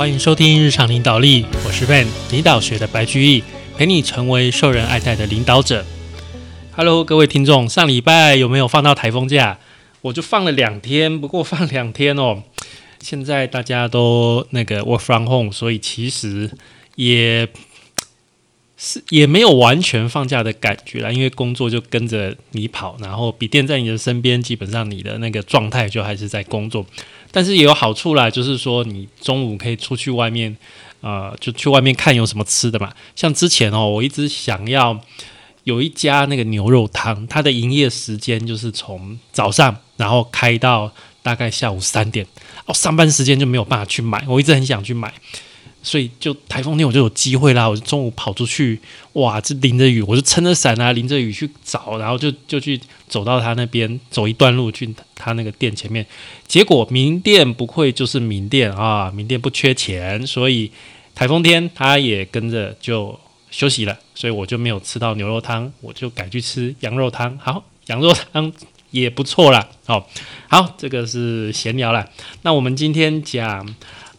欢迎收听日常领导力，我是 Ben，领导学的白居易，陪你成为受人爱戴的领导者。Hello，各位听众，上礼拜有没有放到台风假？我就放了两天，不过放两天哦。现在大家都那个 work from home，所以其实也是也没有完全放假的感觉啦，因为工作就跟着你跑，然后笔电在你的身边，基本上你的那个状态就还是在工作。但是也有好处啦，就是说你中午可以出去外面，呃，就去外面看有什么吃的嘛。像之前哦，我一直想要有一家那个牛肉汤，它的营业时间就是从早上然后开到大概下午三点，哦，上班时间就没有办法去买，我一直很想去买。所以就台风天我就有机会啦，我就中午跑出去，哇，这淋着雨，我就撑着伞啊，淋着雨去找，然后就就去走到他那边，走一段路去他那个店前面。结果名店不愧就是名店啊，名店不缺钱，所以台风天他也跟着就休息了，所以我就没有吃到牛肉汤，我就改去吃羊肉汤。好，羊肉汤也不错啦。哦，好，这个是闲聊了。那我们今天讲。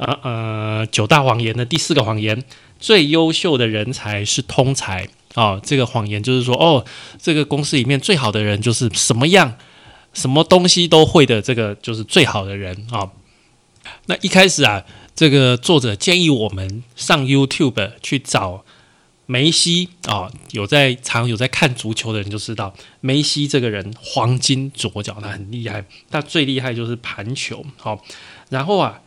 呃呃，九大谎言的第四个谎言，最优秀的人才是通才啊。这个谎言就是说，哦，这个公司里面最好的人就是什么样，什么东西都会的，这个就是最好的人啊。那一开始啊，这个作者建议我们上 YouTube 去找梅西啊，有在常有在看足球的人就知道，梅西这个人黄金左脚，他很厉害，他最厉害就是盘球。好，然后啊。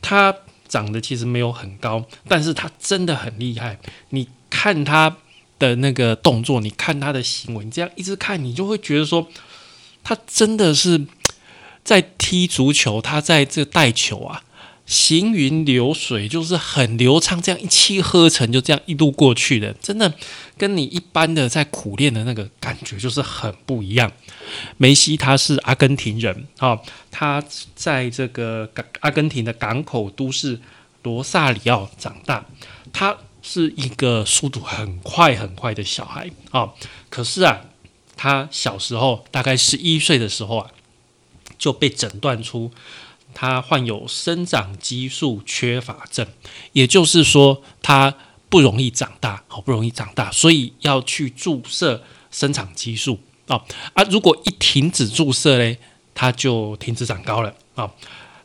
他长得其实没有很高，但是他真的很厉害。你看他的那个动作，你看他的行为，你这样一直看，你就会觉得说，他真的是在踢足球，他在这带球啊。行云流水，就是很流畅，这样一气呵成，就这样一路过去的，真的跟你一般的在苦练的那个感觉就是很不一样。梅西他是阿根廷人啊，他在这个港阿根廷的港口都市罗萨里奥长大，他是一个速度很快很快的小孩啊。可是啊，他小时候大概十一岁的时候啊，就被诊断出。他患有生长激素缺乏症，也就是说，他不容易长大，好不容易长大，所以要去注射生长激素啊啊！如果一停止注射嘞，他就停止长高了啊。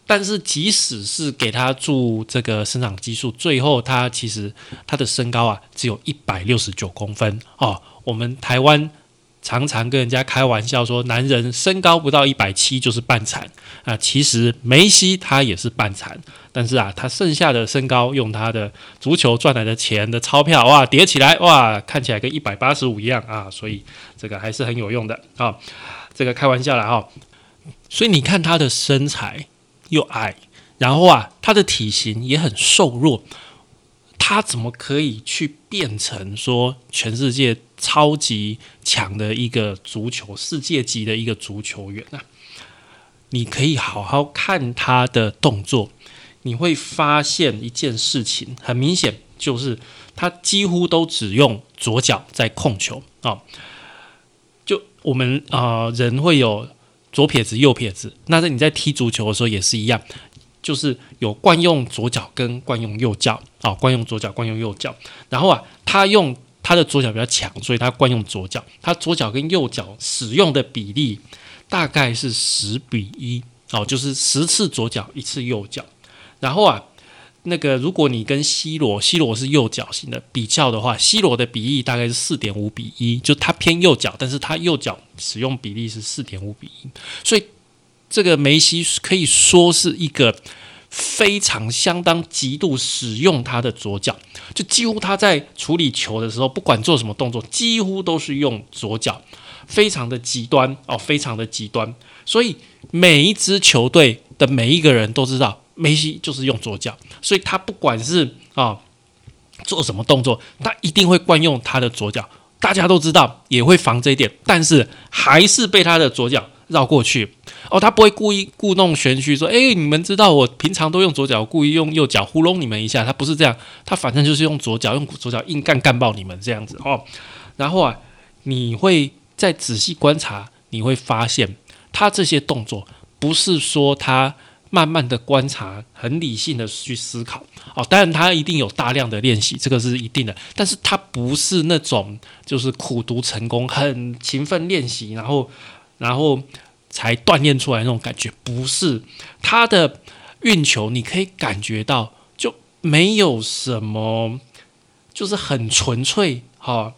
但是即使是给他注这个生长激素，最后他其实他的身高啊只有一百六十九公分哦。我们台湾。常常跟人家开玩笑说，男人身高不到一百七就是半残啊。其实梅西他也是半残，但是啊，他剩下的身高用他的足球赚来的钱的钞票哇叠起来哇，看起来跟一百八十五一样啊。所以这个还是很有用的啊。这个开玩笑了哈。所以你看他的身材又矮，然后啊，他的体型也很瘦弱，他怎么可以去变成说全世界？超级强的一个足球世界级的一个足球员啊！你可以好好看他的动作，你会发现一件事情，很明显就是他几乎都只用左脚在控球啊。就我们啊，人会有左撇子、右撇子，那在你在踢足球的时候也是一样，就是有惯用左脚跟惯用右脚啊，惯用左脚、惯用右脚，然后啊，他用。他的左脚比较强，所以他惯用左脚。他左脚跟右脚使用的比例大概是十比一哦，就是十次左脚一次右脚。然后啊，那个如果你跟 C 罗，C 罗是右脚型的比较的话，C 罗的比例大概是四点五比一，就他偏右脚，但是他右脚使用比例是四点五比一。所以这个梅西可以说是一个。非常相当极度使用他的左脚，就几乎他在处理球的时候，不管做什么动作，几乎都是用左脚，非常的极端哦，非常的极端。所以每一支球队的每一个人都知道梅西就是用左脚，所以他不管是啊做什么动作，他一定会惯用他的左脚。大家都知道，也会防这一点，但是还是被他的左脚。绕过去哦，他不会故意故弄玄虚，说：“哎，你们知道我平常都用左脚，故意用右脚糊弄你们一下。”他不是这样，他反正就是用左脚，用左脚硬干干爆你们这样子哦。然后啊，你会再仔细观察，你会发现他这些动作不是说他慢慢的观察，很理性的去思考。哦，当然他一定有大量的练习，这个是一定的。但是他不是那种就是苦读成功，很勤奋练习，然后然后才锻炼出来那种感觉，不是他的运球，你可以感觉到就没有什么，就是很纯粹哈，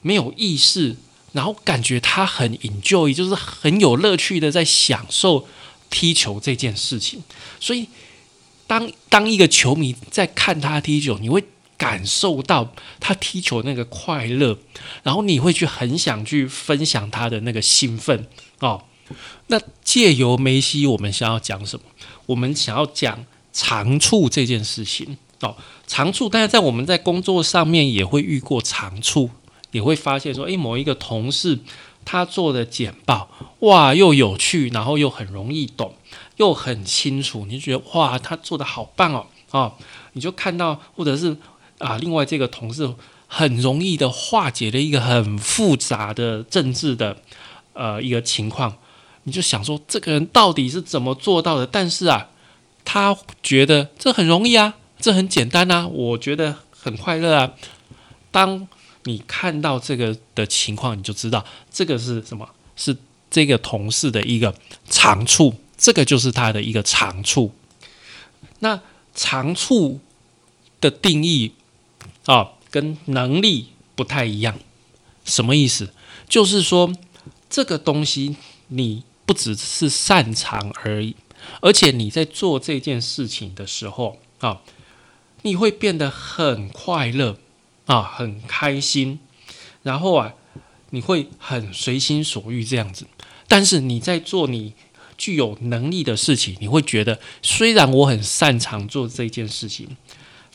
没有意识。然后感觉他很 enjoy，就是很有乐趣的在享受踢球这件事情。所以，当当一个球迷在看他踢球，你会感受到他踢球那个快乐，然后你会去很想去分享他的那个兴奋哦。那借由梅西，我们想要讲什么？我们想要讲长处这件事情哦。长处，但是在我们在工作上面也会遇过长处。也会发现说，诶，某一个同事他做的简报，哇，又有趣，然后又很容易懂，又很清楚，你就觉得哇，他做的好棒哦，啊，你就看到，或者是啊，另外这个同事很容易的化解了一个很复杂的政治的呃一个情况，你就想说，这个人到底是怎么做到的？但是啊，他觉得这很容易啊，这很简单啊，我觉得很快乐啊，当。你看到这个的情况，你就知道这个是什么？是这个同事的一个长处，这个就是他的一个长处。那长处的定义啊，跟能力不太一样。什么意思？就是说这个东西你不只是擅长而已，而且你在做这件事情的时候啊，你会变得很快乐。啊，很开心，然后啊，你会很随心所欲这样子。但是你在做你具有能力的事情，你会觉得虽然我很擅长做这件事情，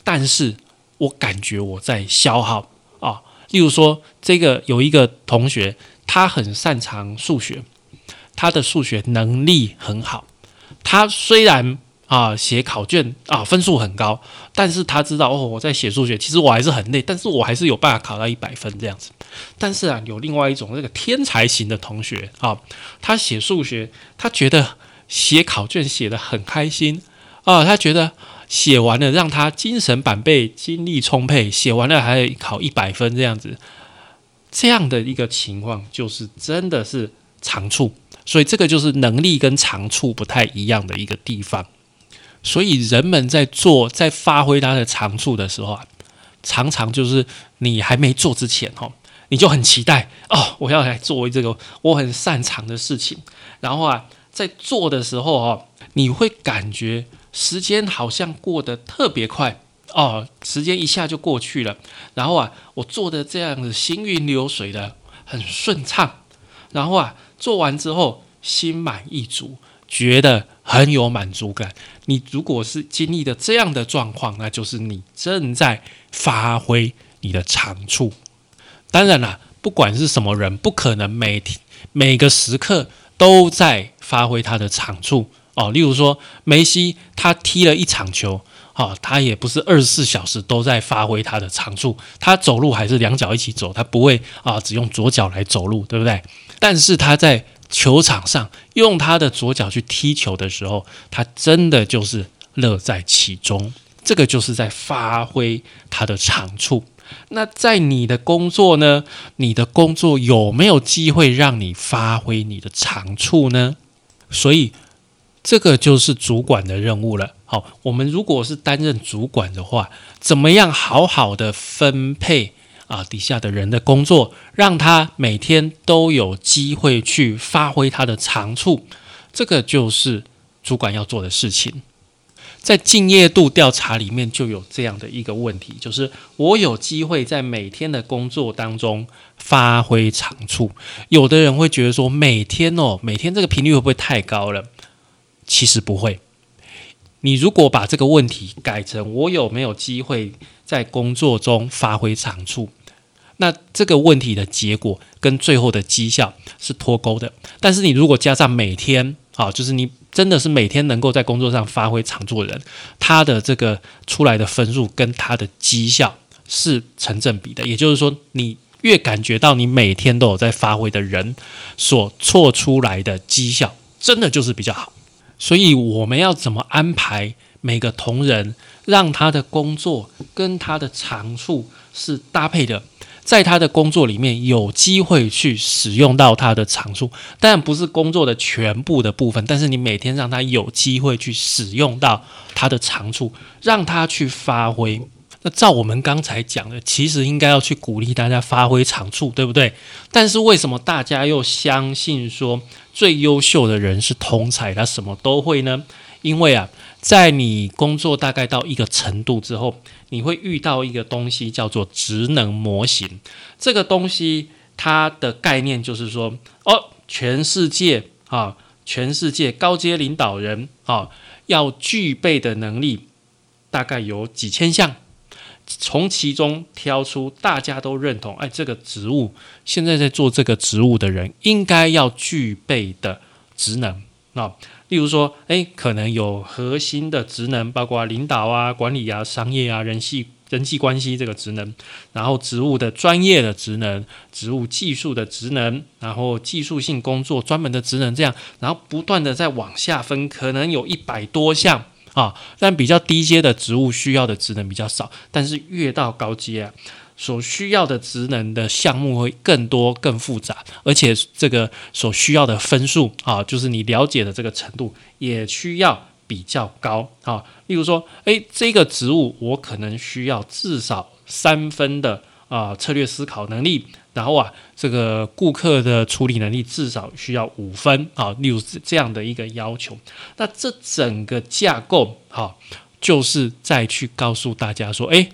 但是我感觉我在消耗啊。例如说，这个有一个同学，他很擅长数学，他的数学能力很好，他虽然。啊，写考卷啊，分数很高，但是他知道哦，我在写数学，其实我还是很累，但是我还是有办法考到一百分这样子。但是啊，有另外一种那个天才型的同学啊，他写数学，他觉得写考卷写的很开心啊，他觉得写完了让他精神百倍、精力充沛，写完了还考一百分这样子，这样的一个情况就是真的是长处，所以这个就是能力跟长处不太一样的一个地方。所以人们在做、在发挥他的长处的时候啊，常常就是你还没做之前哦，你就很期待哦，我要来作为这个我很擅长的事情。然后啊，在做的时候哦，你会感觉时间好像过得特别快哦，时间一下就过去了。然后啊，我做的这样子行云流水的，很顺畅。然后啊，做完之后心满意足。觉得很有满足感。你如果是经历的这样的状况，那就是你正在发挥你的长处。当然啦，不管是什么人，不可能每天每个时刻都在发挥他的长处哦。例如说，梅西他踢了一场球，哦，他也不是二十四小时都在发挥他的长处。他走路还是两脚一起走，他不会啊，只用左脚来走路，对不对？但是他在球场上用他的左脚去踢球的时候，他真的就是乐在其中。这个就是在发挥他的长处。那在你的工作呢？你的工作有没有机会让你发挥你的长处呢？所以这个就是主管的任务了。好，我们如果是担任主管的话，怎么样好好的分配？啊，底下的人的工作，让他每天都有机会去发挥他的长处，这个就是主管要做的事情。在敬业度调查里面就有这样的一个问题，就是我有机会在每天的工作当中发挥长处。有的人会觉得说，每天哦，每天这个频率会不会太高了？其实不会。你如果把这个问题改成我有没有机会在工作中发挥长处？那这个问题的结果跟最后的绩效是脱钩的。但是你如果加上每天，啊，就是你真的是每天能够在工作上发挥长处的人，他的这个出来的分数跟他的绩效是成正比的。也就是说，你越感觉到你每天都有在发挥的人，所错出来的绩效真的就是比较好。所以我们要怎么安排每个同仁，让他的工作跟他的长处是搭配的，在他的工作里面有机会去使用到他的长处，当然不是工作的全部的部分，但是你每天让他有机会去使用到他的长处，让他去发挥。那照我们刚才讲的，其实应该要去鼓励大家发挥长处，对不对？但是为什么大家又相信说最优秀的人是通才，他什么都会呢？因为啊，在你工作大概到一个程度之后，你会遇到一个东西叫做职能模型。这个东西它的概念就是说，哦，全世界啊，全世界高阶领导人啊，要具备的能力大概有几千项。从其中挑出大家都认同，哎，这个职务现在在做这个职务的人应该要具备的职能啊，例如说，哎，可能有核心的职能，包括领导啊、管理啊、商业啊、人系人际关系这个职能，然后职务的专业的职能、职务技术的职能，然后技术性工作专门的职能，这样，然后不断的在往下分，可能有一百多项。啊，但比较低阶的职务需要的职能比较少，但是越到高阶，所需要的职能的项目会更多、更复杂，而且这个所需要的分数啊，就是你了解的这个程度也需要比较高啊。例如说，诶，这个职务我可能需要至少三分的啊策略思考能力。然后啊，这个顾客的处理能力至少需要五分啊，例如这样的一个要求。那这整个架构哈，就是再去告诉大家说，哎，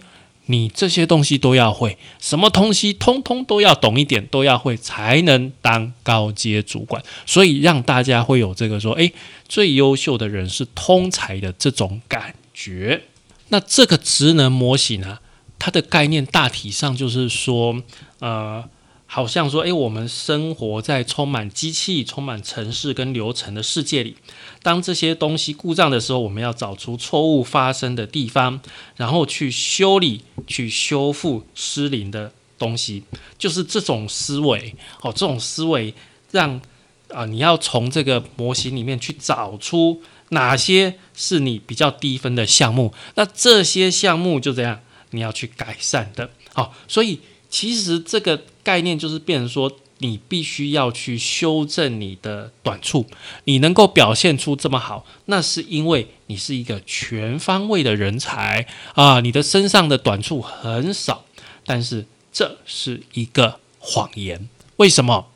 你这些东西都要会，什么东西通通都要懂一点，都要会，才能当高阶主管。所以让大家会有这个说，诶，最优秀的人是通才的这种感觉。那这个职能模型呢？它的概念大体上就是说，呃，好像说，诶，我们生活在充满机器、充满城市跟流程的世界里。当这些东西故障的时候，我们要找出错误发生的地方，然后去修理、去修复失灵的东西。就是这种思维，哦，这种思维让啊，你要从这个模型里面去找出哪些是你比较低分的项目。那这些项目就这样。你要去改善的，好，所以其实这个概念就是变成说，你必须要去修正你的短处。你能够表现出这么好，那是因为你是一个全方位的人才啊，你的身上的短处很少。但是这是一个谎言，为什么？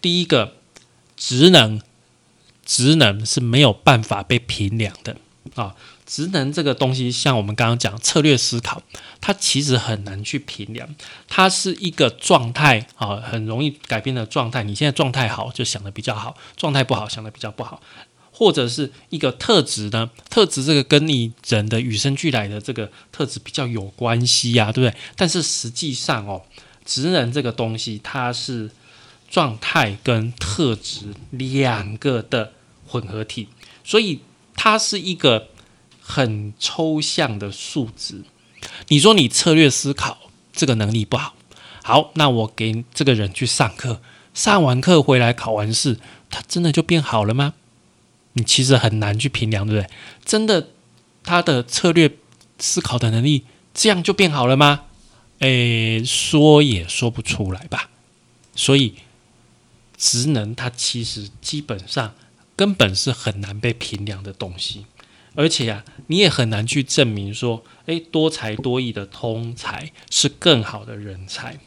第一个，职能，职能是没有办法被评量的啊。职能这个东西，像我们刚刚讲策略思考，它其实很难去评量，它是一个状态啊，很容易改变的状态。你现在状态好，就想的比较好；状态不好，想的比较不好。或者是一个特质呢？特质这个跟你人的与生俱来的这个特质比较有关系呀，对不对？但是实际上哦，职能这个东西，它是状态跟特质两个的混合体，所以它是一个。很抽象的数值，你说你策略思考这个能力不好，好，那我给这个人去上课，上完课回来考完试，他真的就变好了吗？你其实很难去评量，对不对？真的，他的策略思考的能力这样就变好了吗？诶，说也说不出来吧。所以，职能它其实基本上根本是很难被评量的东西。而且呀，你也很难去证明说，诶，多才多艺的通才是更好的人才。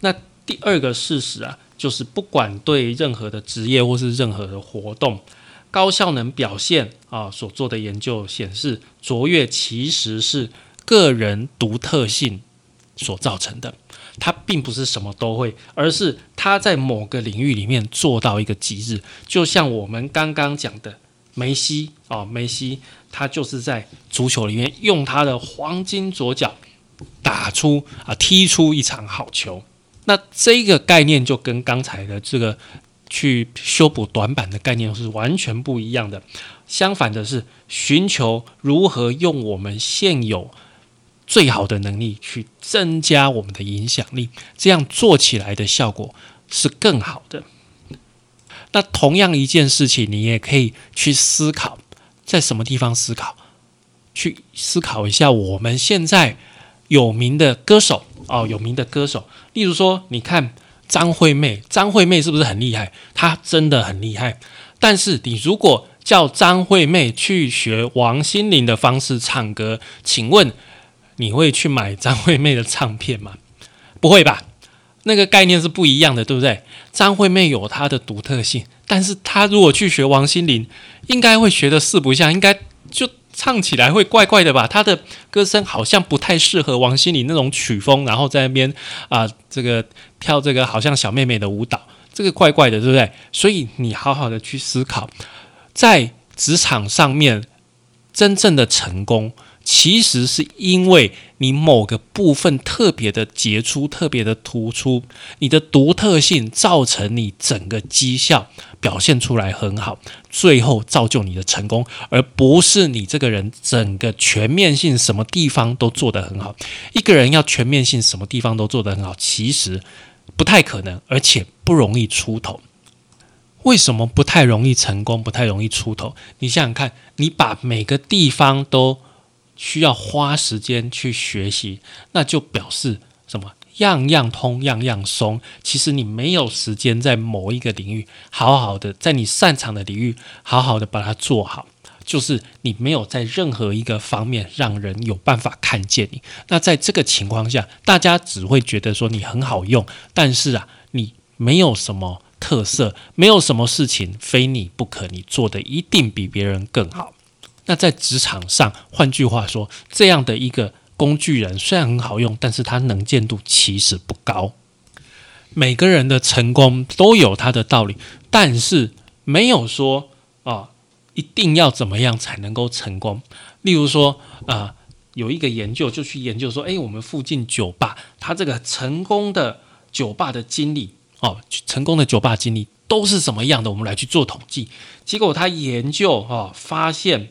那第二个事实啊，就是不管对任何的职业或是任何的活动，高效能表现啊，所做的研究显示，卓越其实是个人独特性所造成的。他并不是什么都会，而是他在某个领域里面做到一个极致。就像我们刚刚讲的。梅西啊，梅西他就是在足球里面用他的黄金左脚打出啊，踢出一场好球。那这个概念就跟刚才的这个去修补短板的概念是完全不一样的。相反的是，寻求如何用我们现有最好的能力去增加我们的影响力，这样做起来的效果是更好的。那同样一件事情，你也可以去思考，在什么地方思考？去思考一下，我们现在有名的歌手哦，有名的歌手，例如说，你看张惠妹，张惠妹是不是很厉害？她真的很厉害。但是你如果叫张惠妹去学王心凌的方式唱歌，请问你会去买张惠妹的唱片吗？不会吧？那个概念是不一样的，对不对？张惠妹有她的独特性，但是她如果去学王心凌，应该会学的四不像，应该就。唱起来会怪怪的吧？她的歌声好像不太适合王心凌那种曲风，然后在那边啊，这个跳这个好像小妹妹的舞蹈，这个怪怪的，对不对？所以你好好的去思考，在职场上面真正的成功。其实是因为你某个部分特别的杰出、特别的突出，你的独特性造成你整个绩效表现出来很好，最后造就你的成功，而不是你这个人整个全面性什么地方都做得很好。一个人要全面性什么地方都做得很好，其实不太可能，而且不容易出头。为什么不太容易成功、不太容易出头？你想想看，你把每个地方都需要花时间去学习，那就表示什么？样样通，样样松。其实你没有时间在某一个领域好好的，在你擅长的领域好好的把它做好，就是你没有在任何一个方面让人有办法看见你。那在这个情况下，大家只会觉得说你很好用，但是啊，你没有什么特色，没有什么事情非你不可，你做的一定比别人更好。那在职场上，换句话说，这样的一个工具人虽然很好用，但是他能见度其实不高。每个人的成功都有他的道理，但是没有说啊，一定要怎么样才能够成功。例如说啊，有一个研究就去研究说，诶，我们附近酒吧，他这个成功的酒吧的经理哦，成功的酒吧经理都是什么样的？我们来去做统计，结果他研究啊，发现。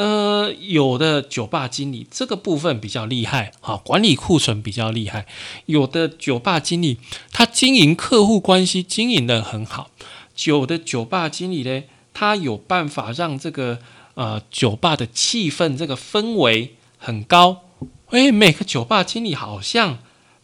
呃，有的酒吧经理这个部分比较厉害，哈，管理库存比较厉害。有的酒吧经理他经营客户关系经营的很好。有的酒吧经理呢，他有办法让这个呃酒吧的气氛这个氛围很高。诶，每个酒吧经理好像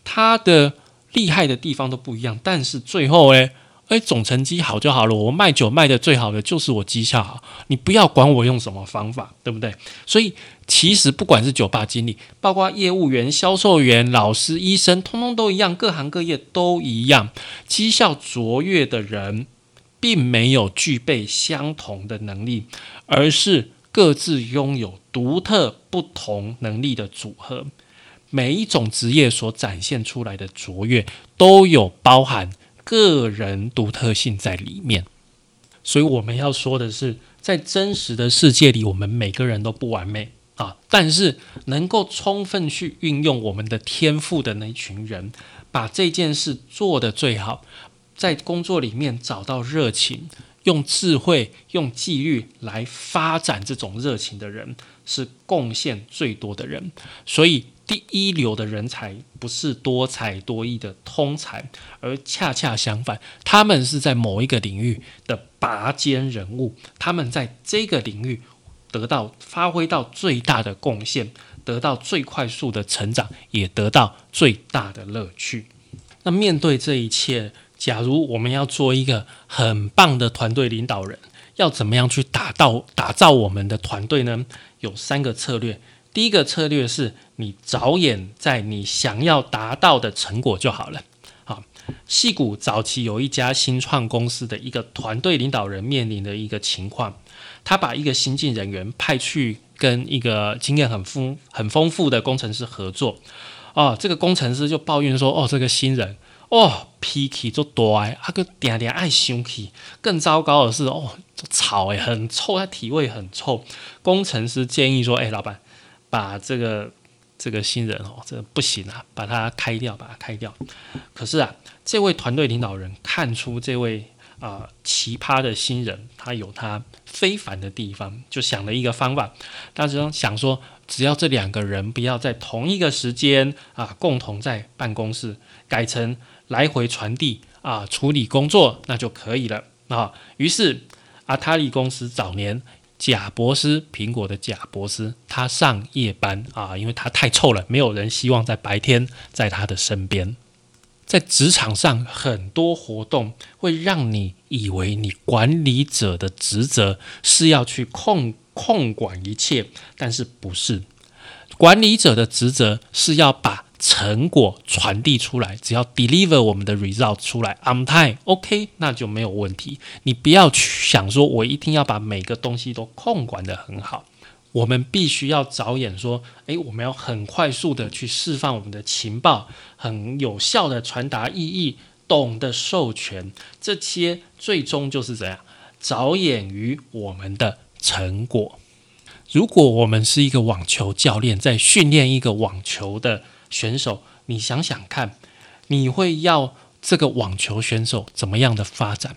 他的厉害的地方都不一样，但是最后诶。哎，总成绩好就好了。我卖酒卖的最好的就是我绩效好，你不要管我用什么方法，对不对？所以其实不管是酒吧经理，包括业务员、销售员、老师、医生，通通都一样，各行各业都一样。绩效卓越的人，并没有具备相同的能力，而是各自拥有独特不同能力的组合。每一种职业所展现出来的卓越，都有包含。个人独特性在里面，所以我们要说的是，在真实的世界里，我们每个人都不完美啊。但是能够充分去运用我们的天赋的那群人，把这件事做得最好，在工作里面找到热情，用智慧、用纪律来发展这种热情的人，是贡献最多的人。所以。第一流的人才不是多才多艺的通才，而恰恰相反，他们是在某一个领域的拔尖人物，他们在这个领域得到发挥到最大的贡献，得到最快速的成长，也得到最大的乐趣。那面对这一切，假如我们要做一个很棒的团队领导人，要怎么样去打造打造我们的团队呢？有三个策略。第一个策略是你着眼在你想要达到的成果就好了。好，戏谷早期有一家新创公司的一个团队领导人面临的一个情况，他把一个新进人员派去跟一个经验很丰很丰富的工程师合作。哦，这个工程师就抱怨说：“哦，这个新人哦脾气就大，啊个点点爱生气。更糟糕的是，哦，吵诶，很臭，他体味很臭。”工程师建议说：“哎，老板。”把这个这个新人哦，这不行啊，把他开掉，把他开掉。可是啊，这位团队领导人看出这位啊奇葩的新人，他有他非凡的地方，就想了一个方法。他就想说，只要这两个人不要在同一个时间啊，共同在办公室，改成来回传递啊处理工作，那就可以了。啊。于是，阿塔利公司早年贾博斯，苹果的贾博斯，他上夜班啊，因为他太臭了，没有人希望在白天在他的身边。在职场上，很多活动会让你以为你管理者的职责是要去控控管一切，但是不是？管理者的职责是要把成果传递出来，只要 deliver 我们的 result 出来，on time，OK，那就没有问题。你不要去想说，我一定要把每个东西都控管得很好。我们必须要着眼说，诶，我们要很快速的去释放我们的情报，很有效的传达意义，懂得授权，这些最终就是怎样着眼于我们的成果。如果我们是一个网球教练，在训练一个网球的选手，你想想看，你会要这个网球选手怎么样的发展？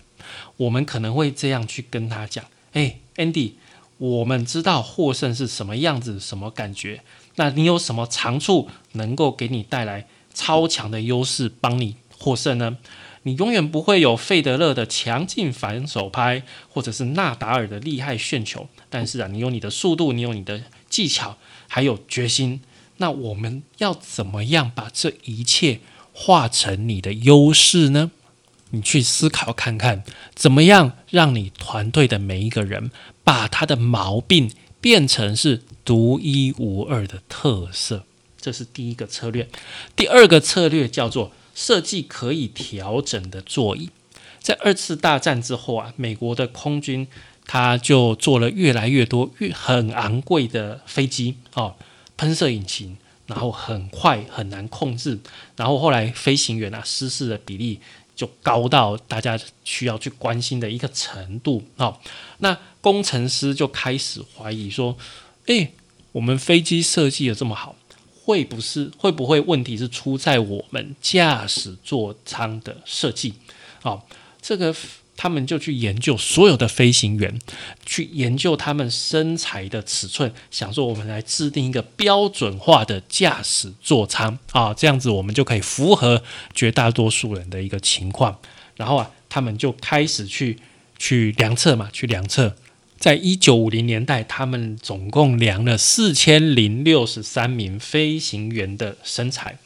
我们可能会这样去跟他讲，诶 a n d y 我们知道获胜是什么样子，什么感觉？那你有什么长处能够给你带来超强的优势，帮你获胜呢？你永远不会有费德勒的强劲反手拍，或者是纳达尔的厉害旋球。但是啊，你有你的速度，你有你的技巧，还有决心。那我们要怎么样把这一切化成你的优势呢？你去思考看看，怎么样让你团队的每一个人把他的毛病变成是独一无二的特色？这是第一个策略。第二个策略叫做设计可以调整的座椅。在二次大战之后啊，美国的空军他就做了越来越多越很昂贵的飞机哦，喷射引擎，然后很快很难控制，然后后来飞行员啊失事的比例。就高到大家需要去关心的一个程度啊！那工程师就开始怀疑说：“诶，我们飞机设计的这么好，会不是会不会问题是出在我们驾驶座舱的设计？”啊，这个。他们就去研究所有的飞行员，去研究他们身材的尺寸，想说我们来制定一个标准化的驾驶座舱啊，这样子我们就可以符合绝大多数人的一个情况。然后啊，他们就开始去去量测嘛，去量测。在一九五零年代，他们总共量了四千零六十三名飞行员的身材。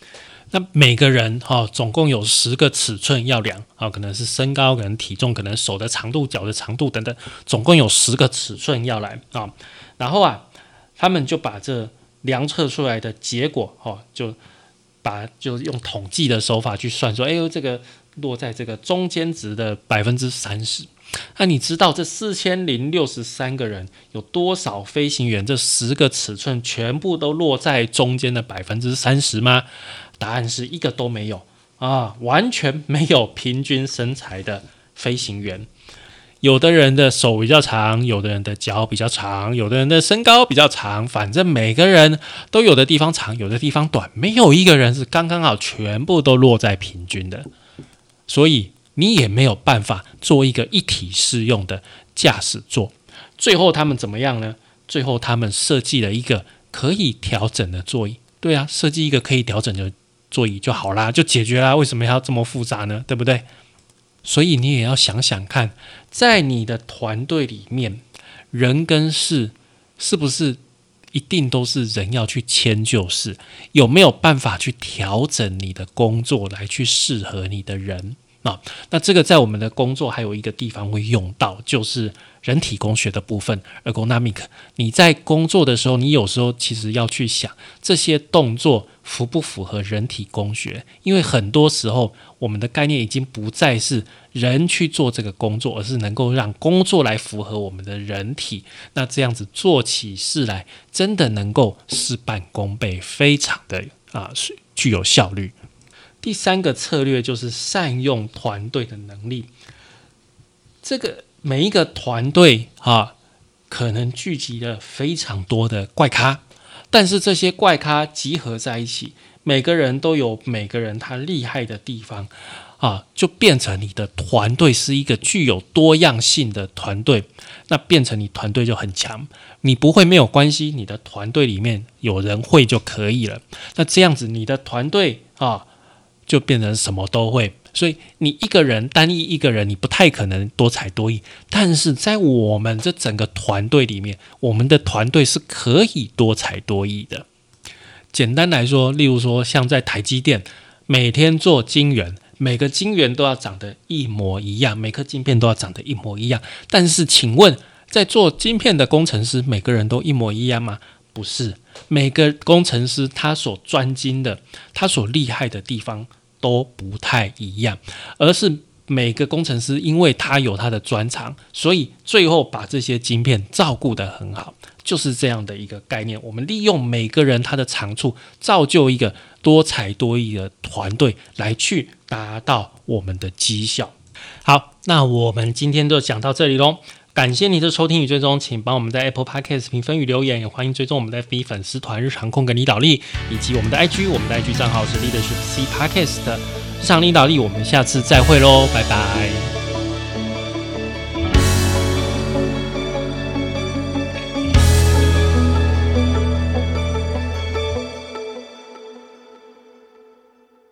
那每个人哈，总共有十个尺寸要量啊，可能是身高，可能体重，可能手的长度、脚的长度等等，总共有十个尺寸要来啊。然后啊，他们就把这量测出来的结果哦，就把就用统计的手法去算，说哎呦，这个落在这个中间值的百分之三十。那你知道这四千零六十三个人有多少飞行员？这十个尺寸全部都落在中间的百分之三十吗？答案是一个都没有啊，完全没有平均身材的飞行员。有的人的手比较长，有的人的脚比较长，有的人的身高比较长，反正每个人都有的地方长，有的地方短，没有一个人是刚刚好，全部都落在平均的。所以你也没有办法做一个一体适用的驾驶座。最后他们怎么样呢？最后他们设计了一个可以调整的座椅。对啊，设计一个可以调整的。座椅就好啦，就解决啦。为什么要这么复杂呢？对不对？所以你也要想想看，在你的团队里面，人跟事是不是一定都是人要去迁就事？有没有办法去调整你的工作来去适合你的人？啊，那这个在我们的工作还有一个地方会用到，就是人体工学的部分，ergonomic。你在工作的时候，你有时候其实要去想这些动作符不符合人体工学，因为很多时候我们的概念已经不再是人去做这个工作，而是能够让工作来符合我们的人体。那这样子做起事来，真的能够事半功倍，非常的啊，是具有效率。第三个策略就是善用团队的能力。这个每一个团队啊，可能聚集了非常多的怪咖，但是这些怪咖集合在一起，每个人都有每个人他厉害的地方啊，就变成你的团队是一个具有多样性的团队。那变成你团队就很强，你不会没有关系，你的团队里面有人会就可以了。那这样子，你的团队啊。就变成什么都会。所以你一个人单一一个人，你不太可能多才多艺。但是在我们这整个团队里面，我们的团队是可以多才多艺的。简单来说，例如说像在台积电，每天做晶圆，每个晶圆都要长得一模一样，每颗晶片都要长得一模一样。但是，请问在做晶片的工程师，每个人都一模一样吗？不是，每个工程师他所专精的，他所厉害的地方。都不太一样，而是每个工程师，因为他有他的专长，所以最后把这些晶片照顾得很好，就是这样的一个概念。我们利用每个人他的长处，造就一个多才多艺的团队，来去达到我们的绩效。好，那我们今天就讲到这里喽。感谢你的收听与追踪，请帮我们在 Apple Podcast 评分与留言，也欢迎追踪我们的 FB 粉丝团日常控跟领导力，以及我们的 IG，我们的 IG 账号是 Leadership C Podcast 的日常领导力。我们下次再会喽，拜拜。